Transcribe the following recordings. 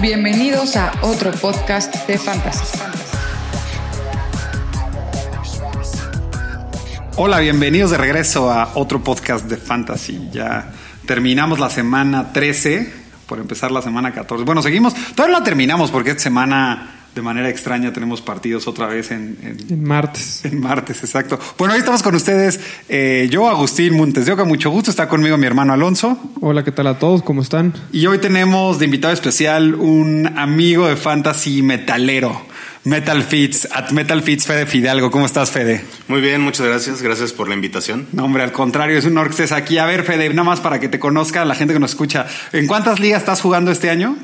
Bienvenidos a otro podcast de Fantasy. Hola, bienvenidos de regreso a otro podcast de Fantasy. Ya terminamos la semana 13, por empezar la semana 14. Bueno, seguimos, todavía no la terminamos porque esta semana de manera extraña tenemos partidos otra vez en, en, martes. En martes, exacto. Bueno, hoy estamos con ustedes. Eh, yo, Agustín Montes de Oca, mucho gusto. Está conmigo mi hermano Alonso. Hola, ¿qué tal a todos? ¿Cómo están? Y hoy tenemos de invitado especial un amigo de fantasy metalero. Metal Fits, at Metal Fits, Fede Fidalgo. ¿Cómo estás, Fede? Muy bien, muchas gracias. Gracias por la invitación. No, hombre, al contrario, es un honor que estés aquí. A ver, Fede, nada más para que te conozca la gente que nos escucha. ¿En cuántas ligas estás jugando este año?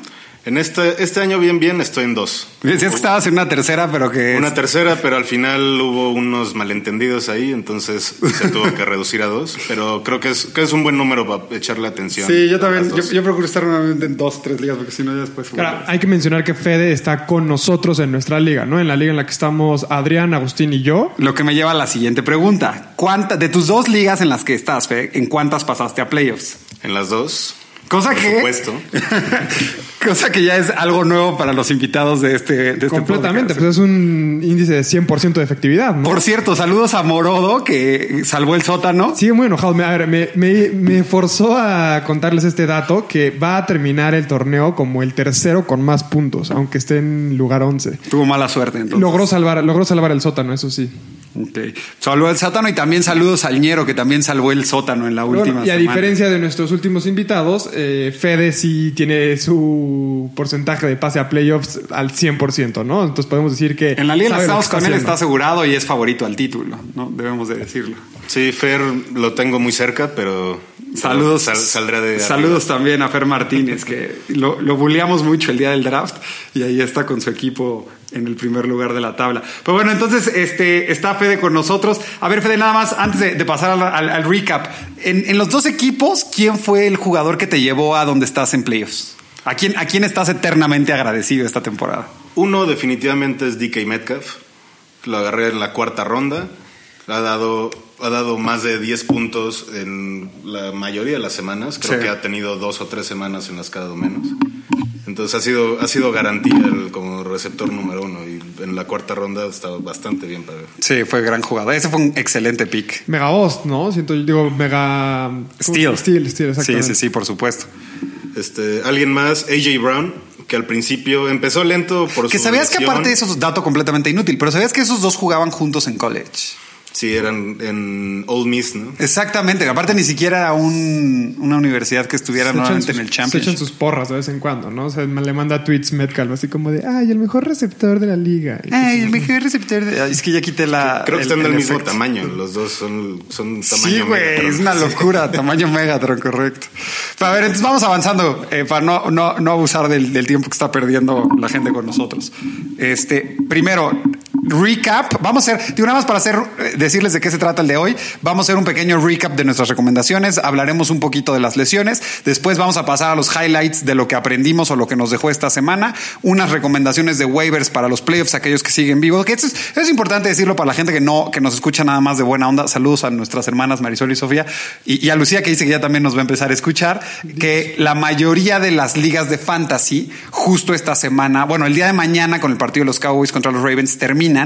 En este, este año, bien, bien, estoy en dos. Decías que estabas en una tercera, pero que. Una tercera, pero al final hubo unos malentendidos ahí, entonces se tuvo que reducir a dos. Pero creo que es, que es un buen número para echarle atención. Sí, yo también. Yo, procuro estar nuevamente en dos, tres ligas, porque si no, ya después. Claro, hay que mencionar que Fede está con nosotros en nuestra liga, ¿no? En la liga en la que estamos Adrián, Agustín y yo. Lo que me lleva a la siguiente pregunta: ¿Cuánta, de tus dos ligas en las que estás, Fede, ¿en cuántas pasaste a playoffs? En las dos. Cosa que. Supuesto. cosa que ya es algo nuevo para los invitados de este. De este Completamente, pues es un índice de 100% de efectividad. ¿no? Por cierto, saludos a Morodo que salvó el sótano. Sigue muy enojado. Me, me, me, forzó a contarles este dato que va a terminar el torneo como el tercero con más puntos, aunque esté en lugar 11. Tuvo mala suerte entonces. Logró salvar, logró salvar el sótano, eso sí. Okay. Salvó el sótano y también saludos al Ñero, que también salvó el sótano en la última. y a diferencia de nuestros últimos invitados, eh, Fede sí tiene su porcentaje de pase a playoffs al 100%, ¿no? Entonces podemos decir que. En la liga en Estados con él está asegurado y es favorito al título, ¿no? Debemos de decirlo. Sí, Fer lo tengo muy cerca, pero. Saludos. saldrá de. Saludos también a Fer Martínez, que lo, lo bulleamos mucho el día del draft y ahí está con su equipo en el primer lugar de la tabla. Pero bueno, entonces este, está Fede con nosotros. A ver, Fede, nada más, antes de, pasar al, recap, en, los dos equipos, ¿quién fue el jugador que te llevó a donde estás en playoffs? ¿A quién, ¿A quién estás eternamente agradecido esta temporada? Uno definitivamente es DK Metcalf. Lo agarré en la cuarta ronda. Ha dado, ha dado más de 10 puntos en la mayoría de las semanas. Creo que ha tenido dos o tres semanas en las que ha dado menos. Entonces ha sido, ha sido garantía como receptor número uno y en la cuarta ronda ha estado bastante bien para ver. Sí, fue gran jugada. Ese fue un excelente pick. Mega Host, ¿no? Siento, digo, Mega Steel. Steel, Steel, Sí, sí, sí, por supuesto. Este, alguien más, AJ Brown, que al principio empezó lento por Que sabías que aparte de eso es un dato completamente inútil, pero sabías que esos dos jugaban juntos en college. Sí, eran en Old Miss, ¿no? Exactamente, aparte ni siquiera era una universidad que estuviera nuevamente en el Championship. Se echan sus porras de vez en cuando, ¿no? O sea, le manda tweets Metcalf así como de, ay, el mejor receptor de la liga. Ay, el mejor receptor de... es que ya quité la... Creo que están del mismo tamaño, los dos son, son tamaño Sí, güey, es una locura, tamaño Megatron, correcto. a ver, entonces vamos avanzando eh, para no, no, no abusar del, del tiempo que está perdiendo la gente con nosotros. Este, primero, recap. Vamos a hacer, digo nada más para hacer, eh, decirles de qué se trata el de hoy. Vamos a hacer un pequeño recap de nuestras recomendaciones. Hablaremos un poquito de las lesiones. Después vamos a pasar a los highlights de lo que aprendimos o lo que nos dejó esta semana. Unas recomendaciones de waivers para los playoffs, aquellos que siguen vivos. Que es, importante decirlo para la gente que no, que nos escucha nada más de buena onda. Saludos a nuestras hermanas Marisol y Sofía y, y a Lucía que dice que ya también nos va a empezar a escuchar. Que la mayoría de las ligas de fantasy, justo esta semana, bueno, el día de mañana con el partido de los Cowboys contra los Ravens termina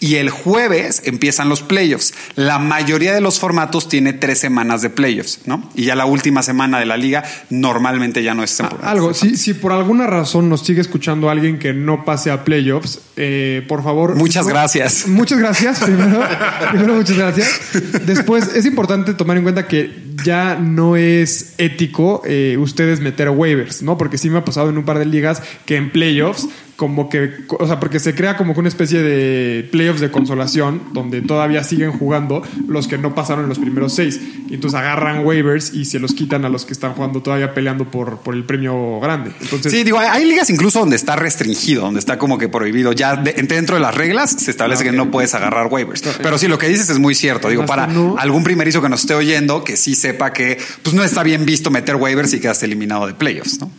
y el jueves empiezan los playoffs. La mayoría de los formatos tiene tres semanas de playoffs, ¿no? Y ya la última semana de la liga normalmente ya no es temporada. algo, si, si por alguna razón nos sigue escuchando alguien que no pase a playoffs, eh, por favor. Muchas gracias. Muchas gracias. Primero, primero, muchas gracias. Después, es importante tomar en cuenta que ya no es ético eh, ustedes meter waivers, ¿no? Porque sí me ha pasado en un par de ligas que en playoffs como que, o sea, porque se crea como que una especie de playoffs de consolación donde todavía siguen jugando los que no pasaron en los primeros seis. Y entonces agarran waivers y se los quitan a los que están jugando todavía peleando por, por el premio grande. Entonces, sí, digo, hay ligas incluso donde está restringido, donde está como que prohibido. Ya dentro de las reglas se establece que no puedes agarrar waivers. Pero sí, lo que dices es muy cierto. Digo, para algún primerizo que nos esté oyendo, que sí sepa que pues no está bien visto meter waivers y quedaste eliminado de playoffs, ¿no?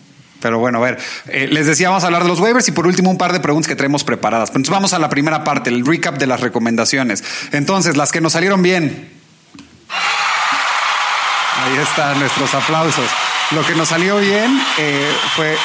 Pero bueno, a ver, eh, les decía, vamos a hablar de los waivers y por último un par de preguntas que traemos preparadas. Entonces vamos a la primera parte, el recap de las recomendaciones. Entonces, las que nos salieron bien. Ahí están nuestros aplausos. Lo que nos salió bien eh, fue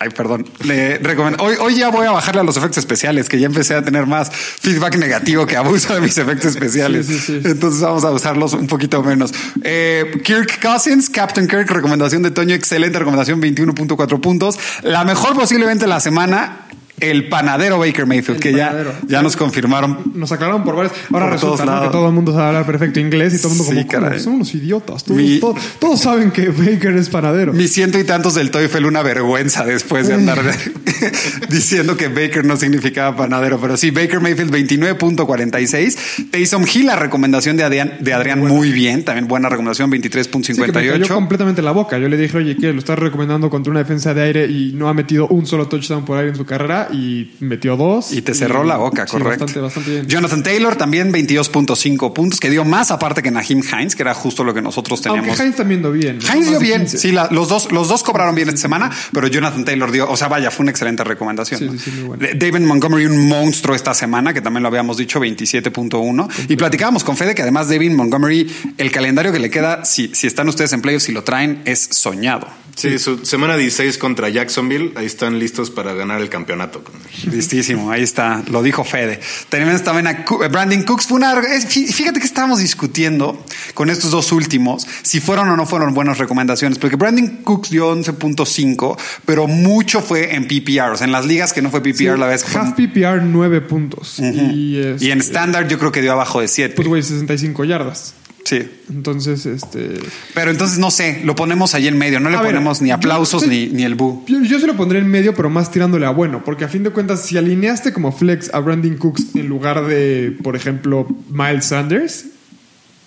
Ay, perdón. Le recomiendo. Hoy, hoy ya voy a bajarle a los efectos especiales, que ya empecé a tener más feedback negativo que abuso de mis efectos especiales. Sí, sí, sí. Entonces vamos a usarlos un poquito menos. Eh, Kirk Cousins, Captain Kirk, recomendación de Toño, excelente recomendación, 21.4 puntos. La mejor posiblemente la semana, el panadero Baker Mayfield, El que ya, panadero. ya nos confirmaron. Nos aclararon por varias. Ahora Por resulta que todo el mundo sabe hablar perfecto inglés y todo el mundo Sí, como, son unos idiotas. Todos, Mi- todos- todos saben que Baker es panadero. Mis ciento y tantos del TOEFL una vergüenza después de andar diciendo que Baker no significaba panadero, pero sí, Baker Mayfield 29.46. Taysom Hill, la recomendación de Adrián, de Adrián muy bien, también buena recomendación, Sí, que me cayó 23.58. completamente la boca. Yo le dije, oye, que lo estás recomendando contra una defensa de aire y no ha metido un solo touchdown por aire en su carrera y metió dos. Y te cerró la boca, sí, correcto. Bastante, bastante bien. Jonathan Taylor también 22.5 puntos, que dio más aparte que Nahim Hines, que era justo lo que nosotros Aunque teníamos. Hines también dio bien. Hines dio bien, 15. sí, la- los, dos, los dos cobraron bien esta semana, pero Jonathan Taylor dio, o sea, vaya, fue una excelente recomendación. Sí, ¿no? sí, muy David Montgomery, un monstruo esta semana, que también lo habíamos dicho, 27.1. Y platicábamos con Fede que además David Montgomery, el calendario que le queda, si, si están ustedes en playoffs y lo traen, es soñado. Sí, su semana 16 contra Jacksonville. Ahí están listos para ganar el campeonato. Listísimo, ahí está, lo dijo Fede. Tenemos también a Cu- Brandon Cooks. Fue una, fí- fíjate que estábamos discutiendo con estos dos últimos si fueron o no fueron buenas recomendaciones, porque Brandon Cooks dio 11.5, pero mucho fue en PPR, o sea, en las ligas que no fue PPR la vez. Half PPR, 9 puntos. y, es, Y en estándar yo creo que dio abajo de 7. Pues, güey, 65 yardas. Sí. Entonces, este. Pero entonces no sé, lo ponemos ahí en medio, no le A ver, ponemos ni aplausos ni, ni el bu. Yo, yo se lo pondré en medio, pero más tirándole a bueno, porque a fin de cuentas, si alineaste como flex a Brandon Cooks en lugar de, por ejemplo, Miles Sanders,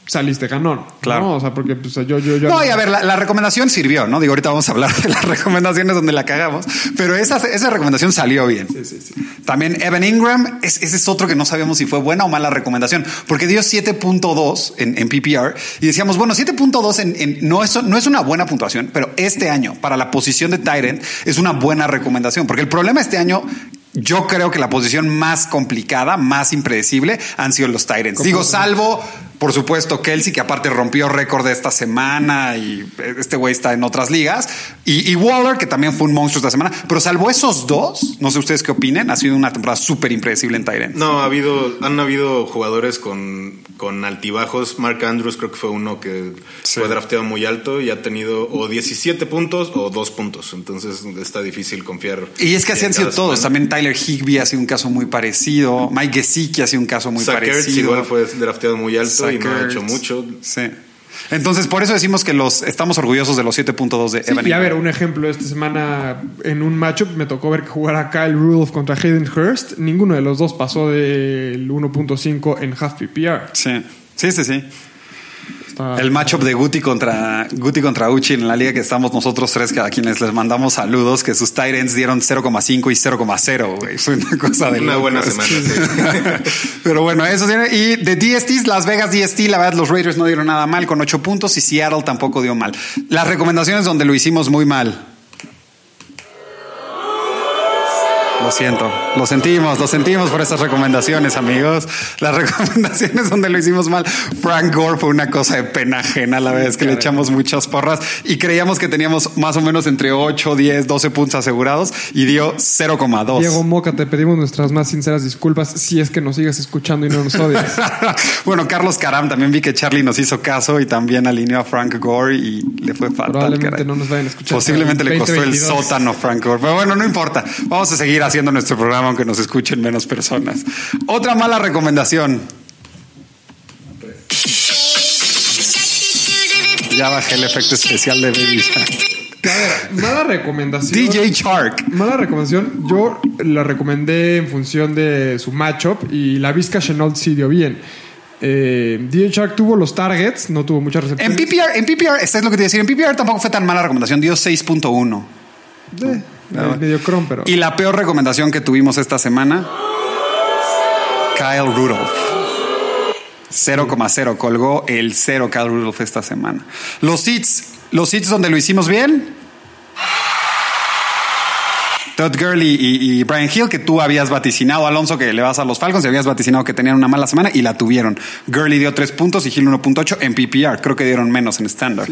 saliste ganón. Claro. ¿no? O sea, porque pues, yo, yo, yo. No, y a ver, la, la recomendación sirvió, ¿no? Digo, ahorita vamos a hablar de las recomendaciones donde la cagamos, pero esa, esa recomendación salió bien. Sí, sí, sí. También Evan Ingram, es- ese es otro que no sabíamos si fue buena o mala recomendación, porque dio 7.2 en, en PPR y decíamos, bueno, 7.2 en, en- no, es, no es una buena puntuación, pero este año para la posición de Tyrant es una buena recomendación, porque el problema este año... Yo creo que la posición más complicada, más impredecible, han sido los Tyrants. Digo, salvo, por supuesto, Kelsey, que aparte rompió récord de esta semana y este güey está en otras ligas. Y, y Waller, que también fue un monstruo esta semana. Pero salvo esos dos, no sé ustedes qué opinen, ha sido una temporada súper impredecible en Tyrants. No, ha habido, han habido jugadores con, con altibajos. Mark Andrews creo que fue uno que Sí. fue drafteado muy alto y ha tenido o 17 puntos o 2 puntos. Entonces está difícil confiar. Y es que así han sido todos. También Tyler Higby ha sido un caso muy parecido. Mike Gesicki ha sido un caso muy Zach Ertz parecido. igual fue drafteado muy alto y no ha hecho mucho. Sí. Entonces, por eso decimos que los estamos orgullosos de los 7.2 de Sí, Evan y a ver, un ejemplo, esta semana en un matchup me tocó ver que jugara Kyle Rudolph contra Hayden Hurst. Ninguno de los dos pasó del 1.5 en half PPR. Sí, sí, sí. sí. Está- El matchup de Guti contra Guti contra Uchi en la liga que estamos nosotros tres, que a quienes les mandamos saludos, que sus Tyrants dieron 0,5 y 0,0, güey. Fue una cosa de Una locos. buena semana. sí. Pero bueno, eso tiene. Y de DSTs, Las Vegas DST, la verdad, los Raiders no dieron nada mal con 8 puntos y Seattle tampoco dio mal. Las recomendaciones donde lo hicimos muy mal. Lo siento, lo sentimos, lo sentimos por esas recomendaciones, amigos. Las recomendaciones donde lo hicimos mal. Frank Gore fue una cosa de pena ajena la vez que le echamos muchas porras y creíamos que teníamos más o menos entre 8, 10, 12 puntos asegurados y dio 0,2. Diego Moca, te pedimos nuestras más sinceras disculpas si es que nos sigas escuchando y no nos odias. bueno, Carlos Caram, también vi que Charlie nos hizo caso y también alineó a Frank Gore y le fue fatal. Probablemente caray. no nos vayan a escuchar. Posiblemente le costó el 2022. sótano a Frank Gore. Pero bueno, no importa. Vamos a seguir haciendo nuestro programa aunque nos escuchen menos personas. Otra mala recomendación. Ya bajé el efecto especial de Baby Shark. A ver, mala recomendación. DJ Shark. Mala recomendación. Yo la recomendé en función de su matchup y la Vizca Chenault sí dio bien. Eh, DJ Shark tuvo los targets, no tuvo muchas En recepciones. PPR, en PPR, es lo que te decía, en PPR tampoco fue tan mala recomendación, dio 6.1. Eh, eh, medio cron, pero. Y la peor recomendación que tuvimos esta semana, Kyle Rudolph. 0,0 colgó el 0 Kyle Rudolph esta semana. Los hits, los hits donde lo hicimos bien. Todd Gurley y, y Brian Hill, que tú habías vaticinado, Alonso, que le vas a los Falcons y habías vaticinado que tenían una mala semana y la tuvieron. Gurley dio tres puntos y Hill 1.8 en PPR. Creo que dieron menos en estándar.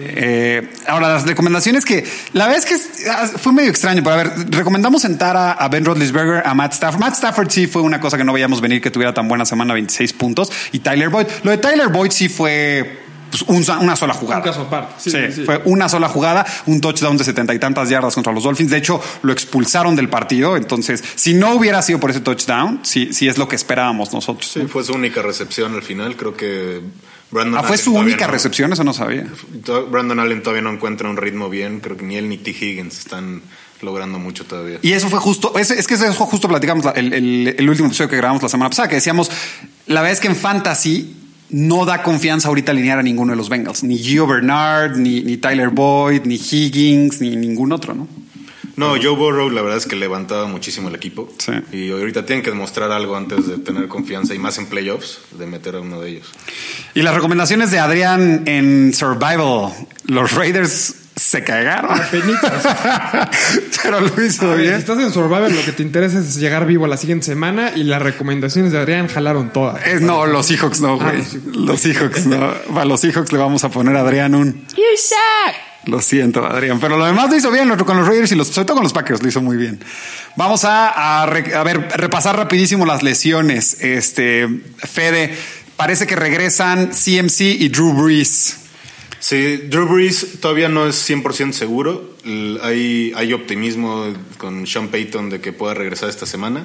Eh, ahora, las recomendaciones que la verdad es que ah, fue medio extraño, pero a ver, recomendamos sentar a, a Ben Roethlisberger, a Matt Stafford. Matt Stafford sí fue una cosa que no veíamos venir que tuviera tan buena semana, 26 puntos, y Tyler Boyd. Lo de Tyler Boyd sí fue pues, un- una sola jugada. Un caso aparte. Sí, Sí, sí. fue una sola jugada, un touchdown de setenta y tantas yardas contra los Dolphins. De hecho, lo expulsaron del partido. Entonces, si no hubiera sido por ese touchdown, sí, sí es lo que esperábamos nosotros. Sí, fue su única recepción al final. Creo que Brandon Ah, fue Allen su única no- recepción, eso no sabía. Brandon Allen todavía no encuentra un ritmo bien. Creo que ni él ni T. Higgins están logrando mucho todavía. Y eso fue justo, es, es que eso justo platicamos la- el, el- el último episodio que grabamos la semana pasada, que decíamos, la verdad es que en fantasy no da confianza ahorita alinear a ninguno de los Bengals, ni Gio Bernard, ni, ni Tyler Boyd, ni Higgins, ni ningún otro, ¿no? No, Joe Burrow la verdad es que levantaba muchísimo el equipo. Sí. Y ahorita tienen que demostrar algo antes de tener confianza y más en playoffs, de meter a uno de ellos. Y las recomendaciones de Adrián en Survival, los Raiders se cagaron. Apenitas. Pero lo hizo ver, si bien. estás en Survivor, lo que te interesa es llegar vivo a la siguiente semana y las recomendaciones de Adrián jalaron todas. Es, no, los Seahawks no, güey. Ah, los Seahawks no. A los Seahawks le vamos a poner a Adrián un. Lo siento, Adrián. Pero lo demás lo hizo bien lo- con los Raiders y los, sobre todo con los Packers lo hizo muy bien. Vamos a, a re- a ver, repasar rapidísimo las lesiones. Este, Fede, parece que regresan CMC y Drew Brees. Sí, Drew Brees todavía no es 100% seguro. Hay, hay optimismo con Sean Payton de que pueda regresar esta semana.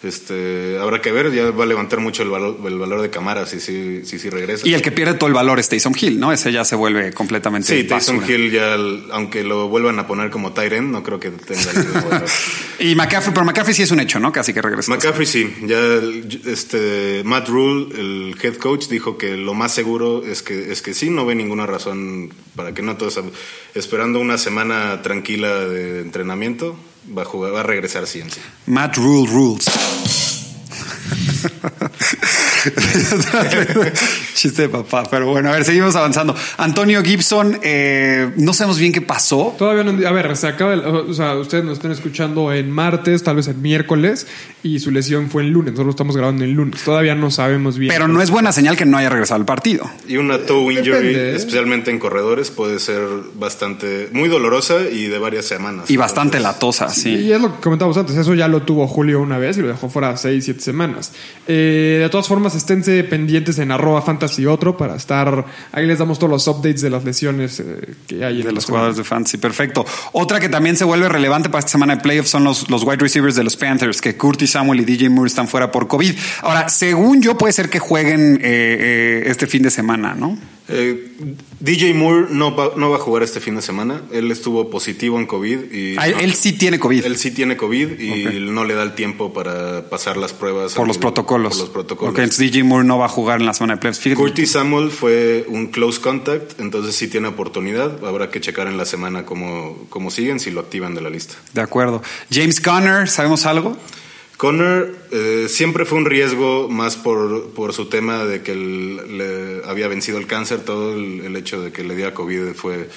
Este, habrá que ver, ya va a levantar mucho el valor, el valor de Camara si sí si, si regresa. Y el que pierde todo el valor es Taysom Hill, ¿no? Ese ya se vuelve completamente Sí, Tyson basura. Hill ya, aunque lo vuelvan a poner como Tyren, no creo que tenga el. Y McCaffrey, pero McCaffrey sí es un hecho, ¿no? Casi que regresa. McCaffrey sí, ya este Matt Rule, el head coach, dijo que lo más seguro es que es que sí, no ve ninguna razón para que no todos esperando una semana tranquila de entrenamiento, va a jugar, va a regresar sí. Matt Rule Rules. Chiste de papá, pero bueno, a ver, seguimos avanzando. Antonio Gibson, eh, no sabemos bien qué pasó. Todavía no. A ver, se acaba. el- o sea, ustedes nos están escuchando en martes, tal vez el miércoles, y su lesión fue el lunes. Nosotros lo estamos grabando el lunes. Todavía no sabemos bien. Pero no es buena señal que no haya regresado al partido. Y una toe injury, Depende, ¿eh? especialmente en corredores, puede ser bastante muy dolorosa y de varias semanas. Y bastante Entonces, latosa, sí. Y es lo que comentábamos antes, eso ya lo tuvo Julio una vez y lo dejó fuera seis, siete semanas. Eh, de todas formas, esténse pendientes en arroba fantasy otro para estar, ahí les damos todos los updates de las lesiones eh, que hay en De los jugadores de fantasy, perfecto. Otra que también se vuelve relevante para esta semana de playoffs son los, los wide receivers de los Panthers, que Curtis Samuel y DJ Moore están fuera por COVID. Ahora, según yo, puede ser que jueguen eh, eh, este fin de semana, ¿no? Eh, DJ Moore no va, no va a jugar este fin de semana. Él estuvo positivo en COVID y Ah, él, él sí tiene COVID. él sí tiene COVID y no le da el tiempo para pasar las pruebas por los protocolos. por los protocolos. Ok, entonces DJ Moore no va a jugar en la semana de playoffs. Curtis Samuel fue un close contact, entonces sí tiene oportunidad. Habrá que checar en la semana cómo, cómo siguen, si lo activan de la lista. De acuerdo. James Conner, ¿sabemos algo? Connor eh, siempre fue un riesgo más por, por su tema de que le había vencido el cáncer, todo el, el hecho de que le diera COVID fue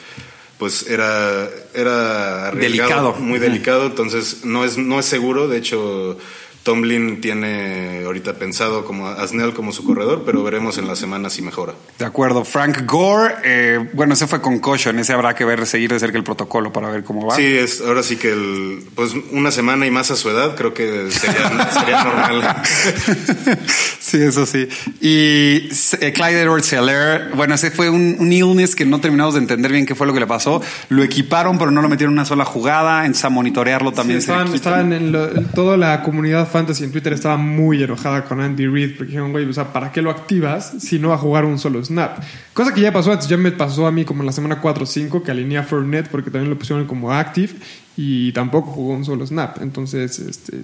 pues era era Delicado. muy delicado, entonces no es no es seguro, de hecho Tomlin tiene ahorita pensado como a Snell como su corredor, pero veremos en la semana si mejora. De acuerdo. Frank Gore, eh, bueno, ese fue concussion. Ese habrá que ver, seguir de cerca el protocolo para ver cómo va. Sí, es ahora sí que el, pues una semana y más a su edad creo que sería, sería normal. sí, eso sí. Y eh, Clyde Edwards Seller, bueno, ese fue un, un illness que no terminamos de entender bien qué fue lo que le pasó. Lo equiparon, pero no lo metieron en una sola jugada. Entonces, a monitorearlo Sí, también se estaban, quita. estaban en lo- en toda la comunidad fantasy en Twitter estaba muy enojada con Andy Reid porque dijeron, güey, o sea, ¿para qué lo activas si no va a jugar un solo snap? Cosa que ya pasó antes, ya me pasó a mí como en la semana 4 o 5 que alineé a Fournette porque también lo pusieron como active y tampoco jugó un solo snap. Entonces, este,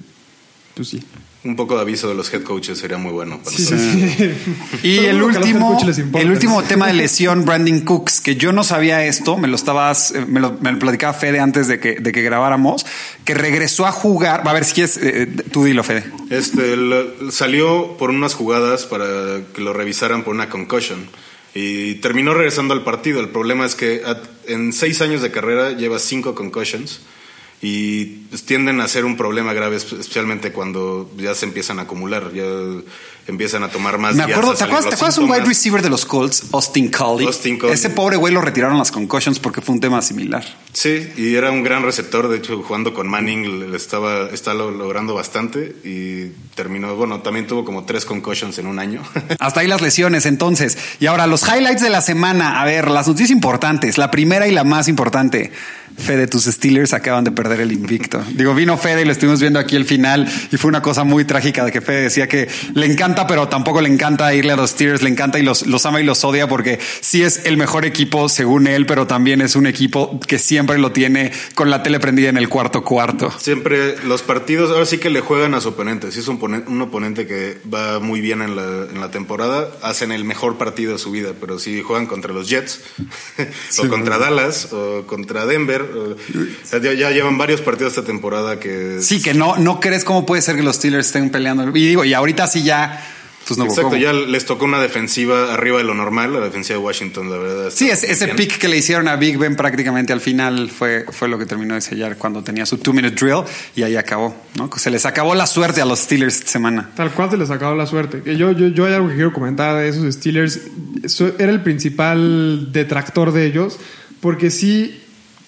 pues sí. Un poco de aviso de los head coaches sería muy bueno. Para Sí, nosotros. sí, sí. Y el último, importa. el último tema de lesión, Brandon Cooks, que yo no sabía esto, me lo estabas, eh, me lo, me lo platicaba Fede antes de que, de que grabáramos, que regresó a jugar. Va a ver si es, eh, eh, tú dilo, Fede. Este el- salió por unas jugadas para que lo revisaran por una concussion y terminó regresando al partido. El problema es que en seis años de carrera lleva cinco concussions y tienden a ser un problema grave, espe- especialmente cuando ya se empiezan a acumular, ya empiezan a tomar más Me acuerdo, ¿te acuerdas, ¿te acuerdas un wide receiver de los Colts, Austin Collie? Austin Collie. Ese pobre güey lo retiraron las concussions porque fue un tema similar. Sí, y era un gran receptor, de hecho jugando con Manning estaba, está lo- logrando bastante y terminó, bueno, también tuvo como tres concussions en un año. Hasta ahí las lesiones, entonces. Y ahora, los highlights de la semana. A ver, las noticias importantes. La primera y la más importante. Fede, tus Steelers acaban de perder el invicto. Digo, vino Fede y lo estuvimos viendo aquí el final y fue una cosa muy trágica de que Fede decía que le encanta, pero tampoco le encanta irle a los Steelers, le encanta y los, los ama y los odia porque sí es el mejor equipo según él, pero también es un equipo que siempre lo tiene con la tele prendida en el cuarto cuarto. Siempre los partidos, ahora sí que le juegan a su oponente. Si es un, ponen- un oponente que va muy bien en la, en la temporada, hacen el mejor partido de su vida. Pero si juegan contra los Jets, o contra Dallas, o contra Denver, o- o sea, ya, ya llevan varios partidos esta temporada que. Sí, que no, no crees cómo puede ser que los Steelers estén peleando. Y digo, y ahorita sí ya, pues no. Exacto, ¿cómo? ya les tocó una defensiva arriba de lo normal, la defensiva de Washington, la verdad. Sí, es- ese pick que le hicieron a Big Ben prácticamente al final fue, fue lo que terminó de sellar cuando tenía su two minute drill y ahí acabó, ¿no? Se les acabó la suerte a los Steelers esta semana. Tal cual se les acabó la suerte. Yo, yo, yo hay algo que quiero comentar de esos Steelers. Era el principal detractor de ellos. Porque sí,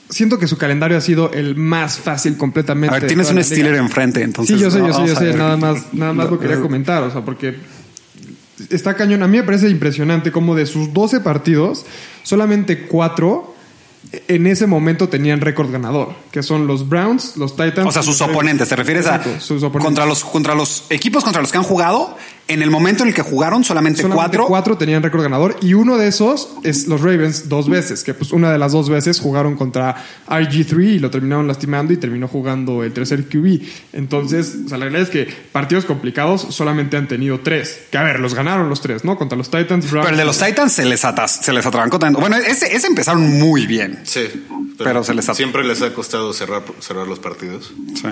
siento que su calendario ha sido el más fácil completamente. A ver, tienes un Steeler enfrente, entonces. Sí, yo sé, yo sé, yo sé. Nada más, nada más lo quería comentar. O sea, porque está cañón. A mí me parece impresionante como de sus 12 partidos, solamente 4 en ese momento tenían récord ganador, que son los Browns, los Titans. O sea, sus oponentes, ¿te refieres Exacto, a sus oponentes. contra los contra los equipos contra los que han jugado? En el momento en el que jugaron, solamente, Solamente cuatro. cuatro tenían récord ganador y uno de esos es los Ravens dos veces, que pues una de las dos veces jugaron contra RG3 y lo terminaron lastimando y terminó jugando el tercer QB. Entonces, o sea, la realidad es que partidos complicados solamente han tenido tres. Que a ver, los ganaron los tres, ¿no? Contra los Titans, Browns. Pero el de los Titans se les, atas, se les atrabancó tanto. Bueno, ese, ese empezaron muy bien. Sí, Pero se les ha- siempre les ha costado cerrar, cerrar los partidos. Sí.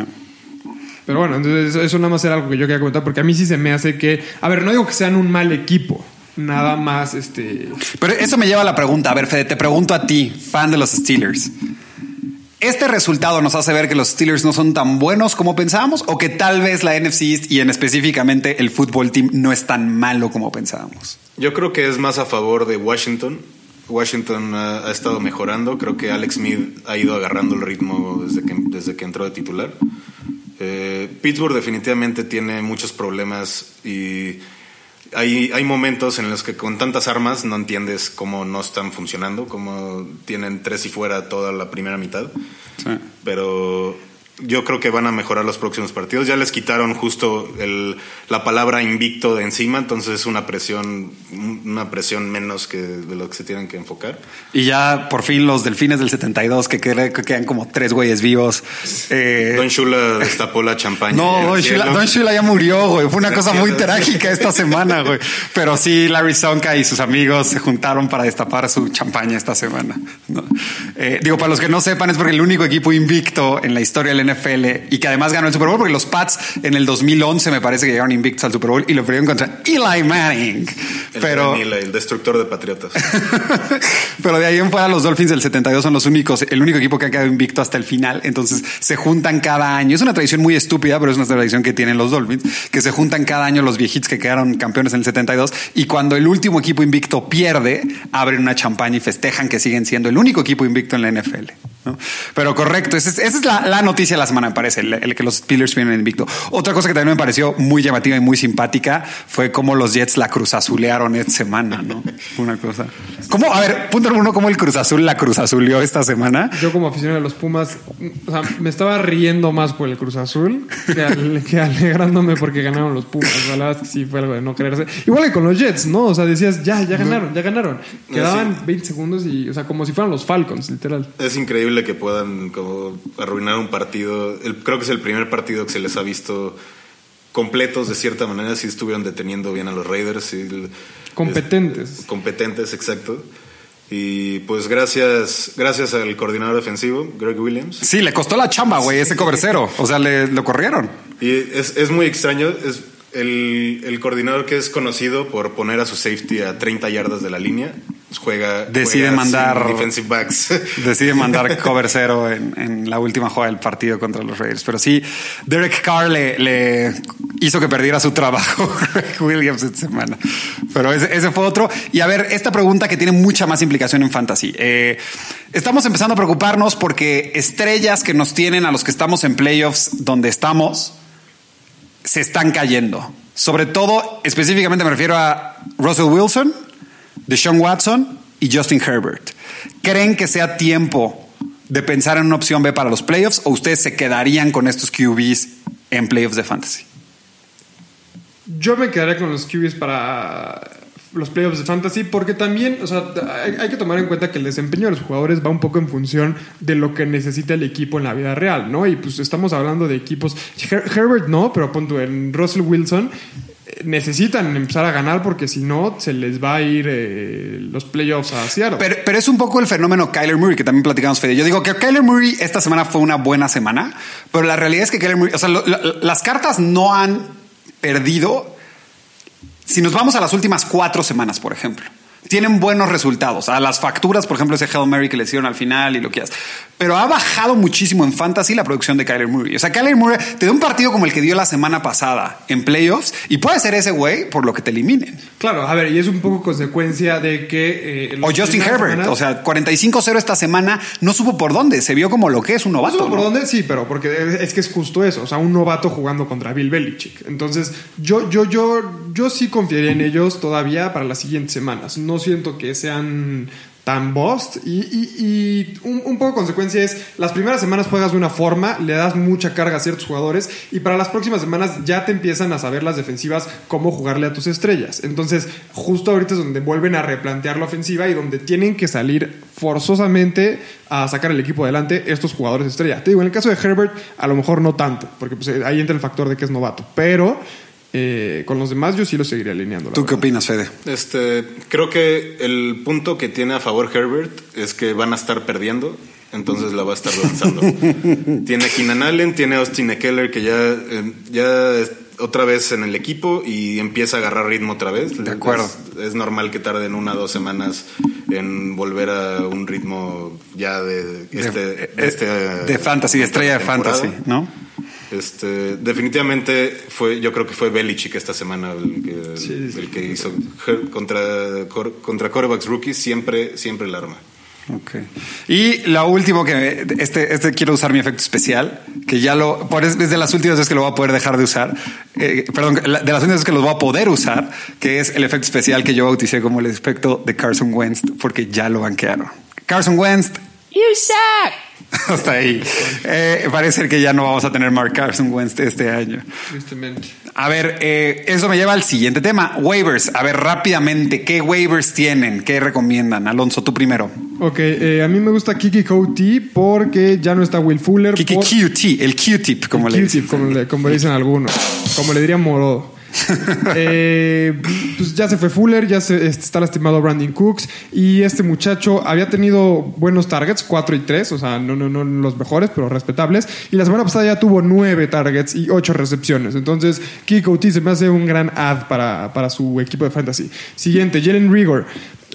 Pero bueno, entonces eso, eso nada más era algo que yo quería comentar porque a mí sí se me hace que, a ver, no digo que sean un mal equipo, nada más este Pero eso me lleva a la pregunta. A ver, Fede, te pregunto a ti, fan de los Steelers. ¿Este resultado nos hace ver que los Steelers no son tan buenos como pensábamos o que tal vez la NFC East y en específicamente el fútbol team no es tan malo como pensábamos? Yo creo que es más a favor de Washington. Washington ha, ha estado mejorando. Creo que Alex Smith ha ido agarrando el ritmo desde que, desde que entró de titular. Eh, Pittsburgh definitivamente tiene muchos problemas y hay, hay momentos en los que con tantas armas no entiendes cómo no están funcionando, cómo tienen tres y fuera toda la primera mitad. Sí. Pero yo creo que van a mejorar los próximos partidos. Ya les quitaron justo el, la palabra invicto de encima, entonces es una presión, una presión menos que de lo que se tienen que enfocar. Y ya por fin los delfines del 72 que, qued- que quedan como tres güeyes vivos. Eh, Don Shula destapó la champaña. No, Don. Shula, Don Shula ya murió, güey. Fue una cosa muy trágica esta semana, güey. Pero sí, Larry Sonka y sus amigos se juntaron para destapar su champaña esta semana. ¿no? Eh, digo, para los que no sepan, es porque el único equipo invicto en la historia del NFL y que además ganó el Super Bowl, porque los Pats en el 2011 me parece que llegaron invictos al Super Bowl y lo perdieron contra Eli Manning. El Pero, Eli, el destructor de patriotas. pero de ahí en fuera los Dolphins del 72 son los únicos, el único equipo que ha quedado invicto hasta el final. Entonces se juntan cada año. Es una tradición muy estúpida, pero es una tradición que tienen los Dolphins, que se juntan cada año los viejitos que quedaron campeones en el 72 y cuando el último equipo invicto pierde, abren una champaña y festejan que siguen siendo el único equipo invicto en la NFL. ¿No? Pero correcto, esa es, esa es la, la noticia de la semana, me parece, el, el que los Steelers vienen invicto. Otra cosa que también me pareció muy llamativa y muy simpática fue cómo los Jets la cruzazulearon esta semana, ¿no? Una cosa. ¿Cómo? A ver, punto número uno, ¿cómo el Cruz Azul la cruzazuleó esta semana? Yo como aficionado de los Pumas, o sea, me estaba riendo más por el Cruz Azul que, al- que alegrándome porque ganaron los Pumas. O sea, La verdad es que sí fue algo de no creerse. Igual que con los Jets, ¿no? O sea, decías, ya, ya ganaron, ya ganaron. Quedaban 20 segundos y, o sea, como si fueran los Falcons, literal. Es increíble que puedan como arruinar un partido. El- creo que es el primer partido que se les ha visto completos de cierta manera. Si estuvieron deteniendo bien a los Raiders. y el- Competentes. es- competentes, exacto. Y pues gracias, gracias al coordinador defensivo, Greg Williams. Sí, le costó la chamba, güey, ese cover cero. O sea, le, lo corrieron. Y es, es muy extraño. Es el, el coordinador que es conocido por poner a su safety a 30 yardas de la línea. juega. Decide juega mandar- defensive backs. Decide mandar cover cero en, en la última jugada del partido contra los Raiders. Pero sí, Derek Carr le, le hizo que perdiera su trabajo Williams esta semana. Pero ese, ese fue otro. Y a ver, esta pregunta que tiene mucha más implicación en fantasy. Eh, estamos empezando a preocuparnos porque estrellas que nos tienen a los que estamos en playoffs donde estamos se están cayendo. Sobre todo, específicamente me refiero a Russell Wilson, Deshaun Watson y Justin Herbert. ¿Creen que sea tiempo de pensar en una opción B para los playoffs o ustedes se quedarían con estos QBs en playoffs de fantasy? Yo me quedaría con los QBs para los playoffs de fantasy porque también, o sea, hay, que tomar en cuenta que el desempeño de los jugadores va un poco en función de lo que necesita el equipo en la vida real, ¿no? Y pues estamos hablando de equipos, Her Herbert no, pero punto en Russell Wilson eh, necesitan empezar a ganar porque si no se les va a ir eh, los playoffs a Seattle. Pero, pero, es un poco el fenómeno Kyler Murray que también platicamos Fede. Yo digo que Kyler Murray esta semana fue una buena semana, pero la realidad es que Kyler Murray, o sea, las cartas no han perdido si nos vamos a las últimas cuatro semanas, por ejemplo, tienen buenos resultados. A las facturas, por ejemplo, ese Hail Mary que le hicieron al final y lo que haces. Pero ha bajado muchísimo en fantasy la producción de Kyler Murray. O sea, Kyler Murray te da un partido como el que dio la semana pasada en playoffs y puede ser ese güey por lo que te eliminen. Claro, a ver, y es un poco consecuencia de que. Eh, o Justin Herbert. Semanas, o sea, 45-0 esta semana no supo por dónde. Se vio como lo que es un novato. No supo por ¿no? dónde, sí, pero porque es que es justo eso. O sea, un novato jugando contra Bill Belichick. Entonces, yo, yo, yo, yo sí confiaría en ellos todavía para las siguientes semanas. No siento que sean tan bust y, un, un, poco consecuencia es las primeras semanas juegas de una forma, le das mucha carga a ciertos jugadores y para las próximas semanas ya te empiezan a saber las defensivas cómo jugarle a tus estrellas. Entonces, justo ahorita es donde vuelven a replantear la ofensiva y donde tienen que salir forzosamente a sacar el equipo adelante estos jugadores estrella. Te digo, en el caso de Herbert, a lo mejor no tanto, porque pues, ahí entra el factor de que es novato, pero eh, con los demás yo sí lo seguiría alineando. ¿Tú qué opinas, Fede? Este, creo que el punto que tiene a favor Herbert es que van a estar perdiendo, entonces la va a estar lanzando. tiene a Keenan Allen, tiene a Austin Eckler que ya, eh, ya otra vez en el equipo y empieza a agarrar ritmo otra vez. De acuerdo. Es, es normal que tarden una o dos semanas en volver a un ritmo ya de este, de, de, este, de fantasy, de estrella de fantasy, ¿no? Este, definitivamente fue, yo creo que fue Belichick esta semana el que, sí, sí. El que hizo contra, contra corebacks rookies, siempre, siempre el arma. Okay. Y lo último que este, este quiero usar mi efecto especial, que ya lo, por es de las últimas veces que lo voy a poder dejar de usar, eh, perdón, de las últimas veces que lo voy a poder usar, que es el efecto especial que yo bauticé como el efecto de Carson Wentz, porque ya lo banquearon. Carson Wentz. You suck. Hasta ahí. Eh, parece que ya no vamos a tener Mark Carson Wentz este año. Tristemente. A ver, eh, eso me lleva al siguiente tema. Waivers. A ver, rápidamente, ¿qué waivers tienen? ¿Qué recomiendan? Alonso, tú primero. Ok, eh, a mí me gusta Kiki Couty porque ya no está Will Fuller. Kiki por... QT, el Q-tip, como el le dicen. Como, le, como le dicen algunos. Como le diría Morodo. eh, pues ya se fue Fuller, ya se, está lastimado Brandon Cooks y este muchacho había tenido buenos targets, 4 y 3, o sea, no, no, no los mejores, pero respetables. Y la semana pasada ya tuvo 9 targets y 8 recepciones. Entonces, Kiko T se me hace un gran ad para, para su equipo de fantasy. Siguiente, Jalen Rigor.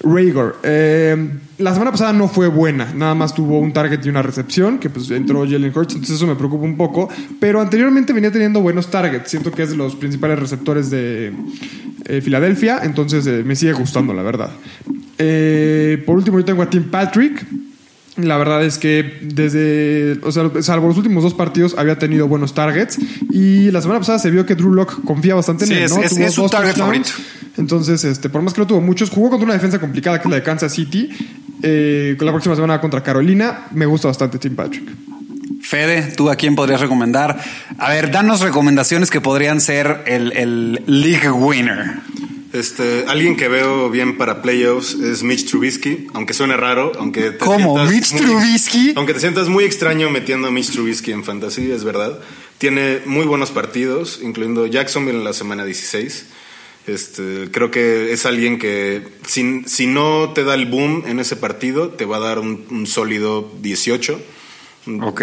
Rager. Eh, la semana pasada no fue buena, nada más tuvo un target y una recepción, que pues entró Jalen Hurts, entonces eso me preocupa un poco. Pero anteriormente venía teniendo buenos targets, siento que es de los principales receptores de eh, Filadelfia, entonces eh, me sigue gustando, la verdad. Eh, por último, yo tengo a Tim Patrick. La verdad es que desde, o sea, salvo los últimos dos partidos, había tenido buenos targets. Y la semana pasada se vio que Drew Lock confía bastante sí, en él, ¿no? Es, es target favorito. Entonces, este, por más que no tuvo muchos, jugó contra una defensa complicada que es la de Kansas City. Eh, con la próxima semana contra Carolina, me gusta bastante Tim Patrick. Fede, ¿tú a quién podrías recomendar? A ver, danos recomendaciones que podrían ser el, el league winner. Este, alguien que veo bien para playoffs es Mitch Trubisky, aunque suene raro, aunque te ¿Cómo? ¿Mitch muy, Trubisky? Aunque te sientas muy extraño metiendo a Mitch Trubisky en fantasy, es verdad. Tiene muy buenos partidos, incluyendo Jacksonville en la semana 16. Este, creo que es alguien que si, si no te da el boom en ese partido, te va a dar un, un sólido 18. Ok.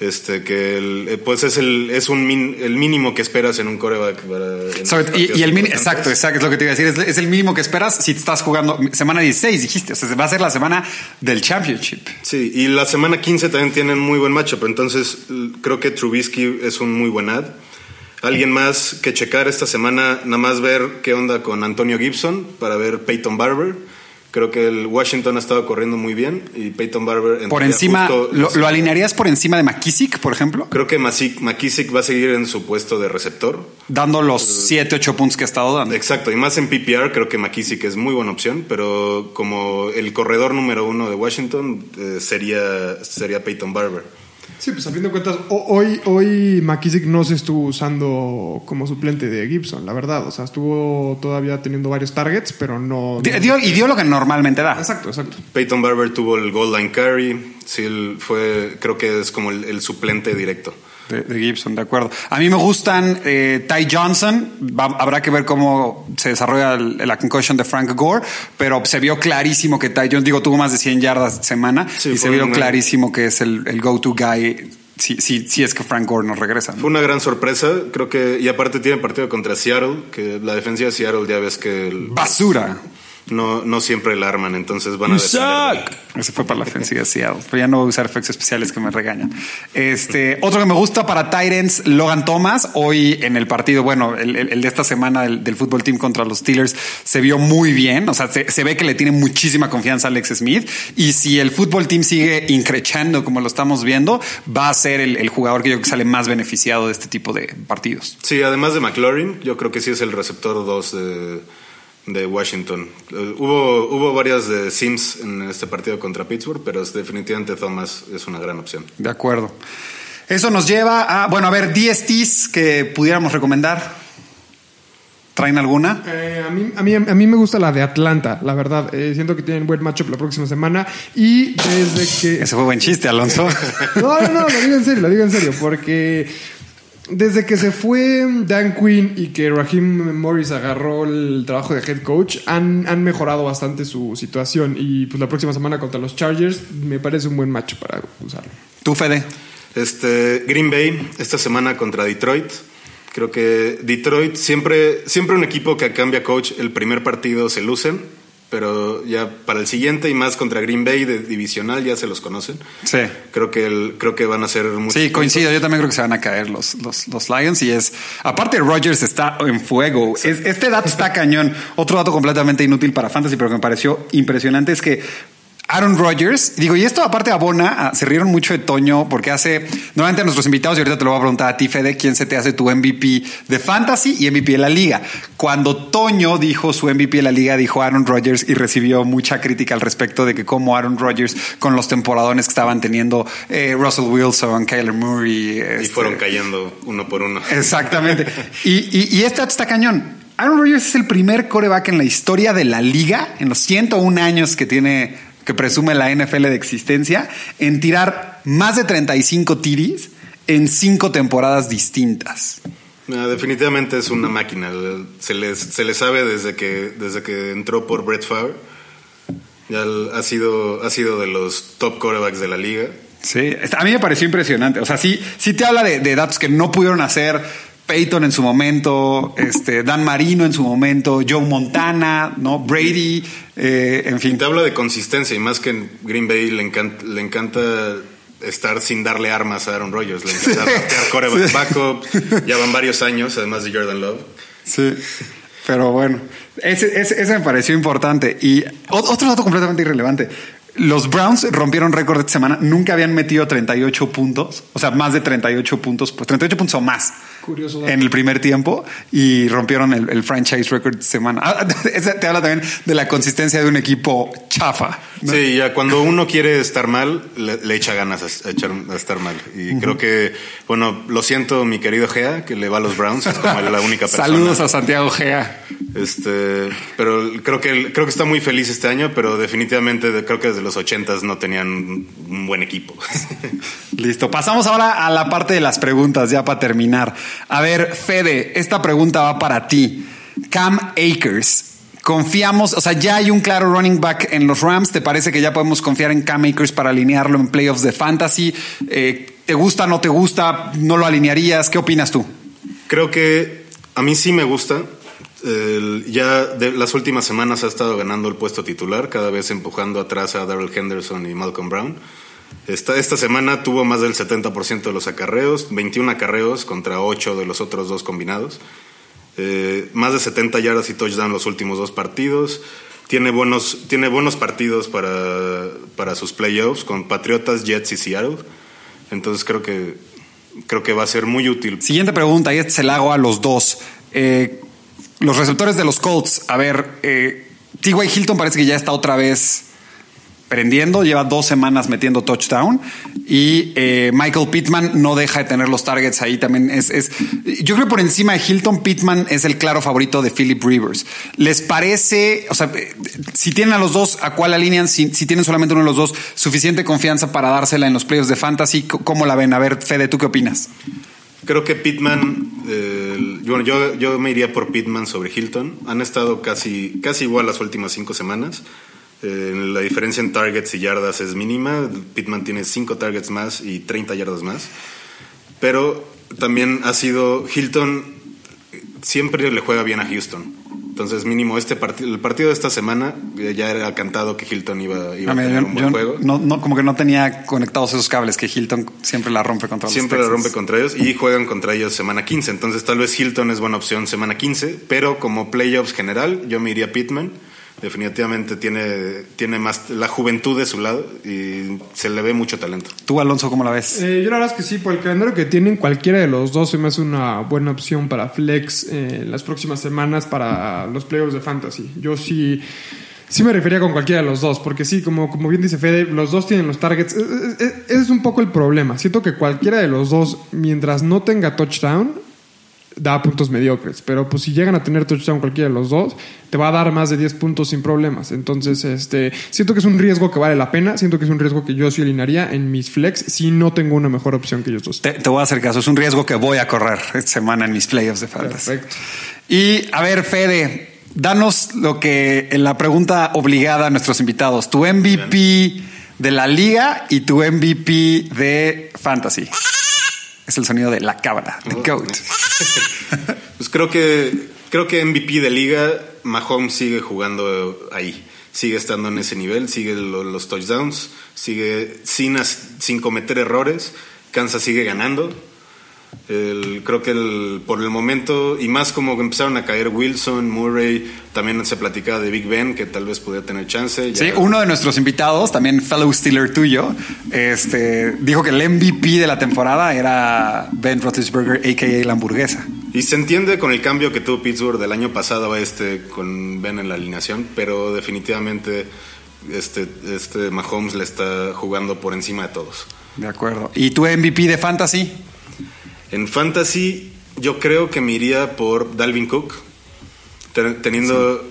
Este, que el- eh, pues es el es un min- el mínimo que esperas en un coreback. para- y, el importantes. exacto, exacto, es lo que te iba a decir. Es, es el mínimo que esperas si estás jugando semana 16, dijiste. O sea, va a ser la semana del championship. Sí, y la semana 15 también tienen muy buen matchup, entonces l- creo que Trubisky es un muy buen ad. Alguien más que checar esta semana, nada más ver qué onda con Antonio Gibson para ver Peyton Barber. Creo que el Washington ha estado corriendo muy bien y Peyton Barber... Por encima, justo- lo, lo alinearías por encima de McKissick, por ejemplo? Creo que McKissick va a seguir en su puesto de receptor. Dando los 7, 8 puntos que ha estado dando. Exacto, y más en PPR creo que McKissick es muy buena opción, pero como el corredor número uno de Washington eh, sería, sería Peyton Barber. Sí, pues a fin de cuentas, ho- hoy, hoy McKissick no se estuvo usando como suplente de Gibson, la verdad. O sea, estuvo todavía teniendo varios targets, pero no. Dio- y dio lo que normalmente da. Exacto, exacto. Peyton Barber tuvo el goal line carry, sí, él fue, creo que es como el, el suplente directo. De, de Gibson, de acuerdo. A mí me gustan eh, Ty Johnson. Va- habrá que ver cómo se desarrolla el- la concussion de Frank Gore, pero se vio clarísimo que Ty Johnson, digo, tuvo más de 100 yardas semana Sí, y se vio una- clarísimo que es el, el go-to guy si, si, si es que Frank Gore nos regresa. ¿no? Fue una gran sorpresa, creo que, y aparte tiene partido contra Seattle, que la defensa de Seattle ya ves que el- Basura. No, no siempre la arman, entonces van a You depender de- suck. Ese fue para la ofensiva Seattle. Pero ya no voy a usar efectos especiales que me regañan. Este, otro que me gusta para Titans, Logan Thomas. Hoy en el partido, bueno, el, el- el de esta semana del, del fútbol team contra los Steelers se vio muy bien. O sea, se, se ve que le tiene muchísima confianza a Alex Smith. Y si el fútbol team sigue increchando como lo estamos viendo, va a ser el, el jugador que yo creo que sale más beneficiado de este tipo de partidos. Sí, además de McLaurin, yo creo que sí es el receptor 2 de, de Washington. Eh, hubo, hubo varias de Sims en este partido contra Pittsburgh, pero definitivamente Thomas es una gran opción. De acuerdo. Eso nos lleva a, bueno, a ver, DSTs que pudiéramos recomendar. ¿Traen alguna? Eh, a, mí, a, mí, a mí me gusta la de Atlanta, la verdad. Eh, siento que tienen buen matchup la próxima semana. Y desde que. Ese fue buen chiste, Alonso. No, no, no, lo digo en serio, lo digo en serio, porque desde que se fue Dan Quinn y que Raheem Morris agarró el trabajo de head coach, han, han mejorado bastante su situación. Y pues la próxima semana contra los Chargers me parece un buen match para usarlo. ¿Tú, Fede? Este, Green Bay, esta semana contra Detroit. Creo que Detroit siempre, siempre un equipo que cambia coach, el primer partido se lucen, pero ya para el siguiente y más contra Green Bay de divisional ya se los conocen. Sí. Creo que el, creo que van a ser muchos Sí, coincido. puntos. Yo también creo que se van a caer los, los, los Lions. Y es. Aparte, Rogers está en fuego. Es- este dato está cañón. Otro dato completamente inútil para Fantasy, pero que me pareció impresionante es que. Aaron Rodgers, digo, y esto aparte abona, a- se rieron mucho de Toño porque hace, normalmente a nuestros invitados, y ahorita te lo voy a preguntar a ti, Fede, quién se te hace tu MVP de Fantasy y MVP de la Liga. Cuando Toño dijo su MVP de la Liga, dijo Aaron Rodgers y recibió mucha crítica al respecto de que como Aaron Rodgers con los temporadones que estaban teniendo eh, Russell Wilson, Kyler Murray. Y este, fueron cayendo uno por uno. Exactamente. Y, y, y este dato está cañón. Aaron Rodgers es el primer coreback en la historia de la liga, en los 101 años que tiene, que presume la NFL de existencia, en tirar más de 35 tiris en cinco temporadas distintas. Ah, definitivamente es una máquina. Se le se le sabe desde que, desde que entró por Brett Favre. Ya ha sido, ha sido de los top quarterbacks de la liga. Sí, a mí me pareció impresionante. O sea, sí, sí te habla de, de datos que no pudieron hacer Peyton en su momento, este, Dan Marino en su momento, Joe Montana, ¿no? Brady, eh, en fin. Te habla de consistencia y más que en Green Bay le encanta, le encanta estar sin darle armas a Aaron Rodgers. Le encanta draftear quarterbacks Sí. backup. Ya van varios años, además de Jordan Love. Sí, pero bueno, ese, ese, ese me pareció importante. Y otro dato completamente irrelevante. Los Browns rompieron récord esta semana, nunca habían metido 38 puntos, o sea, más de 38 puntos, pues 38 puntos o más Curioso en el primer tiempo y rompieron el, el franchise record semana. Ah, te habla también de la consistencia de un equipo chafa. ¿no? Sí, ya cuando uno quiere estar mal, le, le echa ganas a, a echar, a estar mal. Y creo que, bueno, lo siento, mi querido Gea, que le va a los Browns, es como la única persona. Saludos a Santiago Gea. Este, pero creo que creo que está muy feliz este año, pero definitivamente de- creo que desde los ochentas no tenían un buen equipo. Listo, pasamos ahora a la parte de las preguntas, ya para terminar. A ver, Fede, esta pregunta va para ti. Cam Akers, Confiamos, o sea, ya hay un claro running back en los Rams. ¿Te parece que ya podemos confiar en Cam Akers para alinearlo en playoffs de fantasy? Eh, ¿Te gusta, no te gusta? ¿No lo alinearías? ¿Qué opinas tú? Creo que a mí sí me gusta. Ya de las últimas semanas ha estado ganando el puesto titular, cada vez empujando atrás a Darrell Henderson y Malcolm Brown. Esta, esta semana tuvo más del 70% de los acarreos, 21 acarreos contra 8 de los otros dos combinados. Eh, más de 70 yardas y touchdown los últimos dos partidos. Tiene buenos, tiene buenos partidos para, para sus playoffs con Patriotas, Jets y Seattle. Entonces creo que, creo que va a ser muy útil. Siguiente pregunta, y este se la hago a los dos. Eh, los receptores de los Colts, a ver, eh, T.Y. Hilton parece que ya está otra vez prendiendo, lleva dos semanas metiendo touchdown y eh, Michael Pittman no deja de tener los targets ahí también. Es, es, yo creo que por encima de Hilton, Pittman es el claro favorito de Philip Rivers. ¿Les parece, o sea, si tienen a los dos, ¿a cuál alinean? Si, si tienen solamente uno de los dos, suficiente confianza para dársela en los playoffs de fantasy, ¿cómo la ven? A ver, Fede, ¿tú qué opinas? Creo que Pittman, eh, bueno, yo, yo me iría por Pittman sobre Hilton. Han estado casi, casi igual las últimas cinco semanas. Eh, la diferencia en targets y yardas es mínima. Pittman tiene cinco targets más y 30 yardas más. Pero también ha sido Hilton siempre le juega bien a Houston. Entonces, mínimo este partido, el partido de esta semana eh, ya era cantado que Hilton iba, iba a Mira, tener yo- un buen juego. no, no, como que no tenía conectados esos cables que Hilton siempre la rompe contra Siempre los la rompe contra ellos y juegan contra ellos semana 15. Entonces tal vez Hilton es buena opción semana 15, pero como playoffs general yo me iría Pittman. Definitivamente tiene, tiene más la juventud de su lado y se le ve mucho talento. Tú, Alonso, ¿cómo la ves? Eh, yo la verdad es que sí, por el calendario que tienen, cualquiera de los dos se me hace una buena opción para flex eh, las próximas semanas para los playoffs de fantasy. Yo sí, sí me refería con cualquiera de los dos, porque sí, como, como bien dice Fede, los dos tienen los targets. Eh, eh, eh, Ese es un poco el problema. Siento que cualquiera de los dos, mientras no tenga touchdown, da puntos mediocres. Pero pues si llegan a tener touchdown cualquiera de los dos, te va a dar más de 10 puntos sin problemas. Entonces, este, siento que es un riesgo que vale la pena. Siento que es un riesgo que yo sí alinearía en mis flex si no tengo una mejor opción que ellos dos. Te, te voy a hacer caso. Es un riesgo que voy a correr esta semana en mis playoffs de fantasy. Perfecto. Y a ver, Fede, danos lo que la pregunta obligada a nuestros invitados. Tu MVP de la liga y tu MVP de fantasy. Es el sonido de la cabra, the goat. Pues creo que creo que MVP de liga Mahomes sigue jugando ahí. Sigue estando en ese nivel, sigue lo- los touchdowns, sigue sin, sin cometer errores. Kansas sigue ganando. El- creo que el- por el momento, y más como empezaron a caer Wilson, Murray, también se platicaba de Big Ben, que tal vez pudiera tener chance. Ya- Sí, uno de nuestros invitados, también fellow Steeler tuyo, este, dijo que el MVP de la temporada era Ben Roethlisberger, a.k.a. la hamburguesa. Y se entiende con el cambio que tuvo Pittsburgh del año pasado a este con Ben en la alineación, pero definitivamente este, este Mahomes le está jugando por encima de todos. De acuerdo. ¿Y tu MVP de fantasy? En fantasy yo creo que me iría por Dalvin Cook, Ten- teniendo,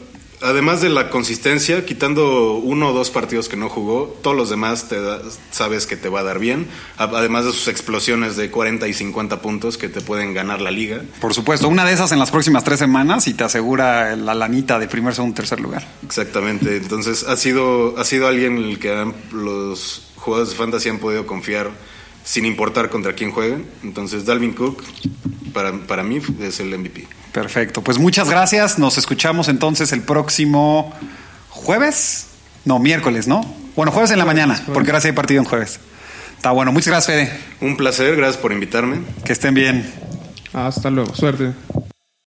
además de la consistencia, quitando uno o dos partidos que no jugó, todos los demás te da- sabes que te va a dar bien, además de sus explosiones de 40 y 50 puntos que te pueden ganar la liga. Por supuesto, una de esas en las próximas tres semanas y te asegura la lanita de primer, segundo, tercer lugar. Exactamente, entonces ha sido, ha sido alguien en el que los jugadores de fantasy han podido confiar sin importar contra quién jueguen. Entonces Dalvin Cook para, para mí es el MVP. Perfecto. Pues muchas gracias. Nos escuchamos entonces el próximo jueves. No, miércoles, ¿no? Bueno, jueves en la mañana, porque ahora sí hay partido en jueves. Está bueno. Muchas gracias, Fede. Un placer, gracias por invitarme. Que estén bien. Hasta luego. Suerte.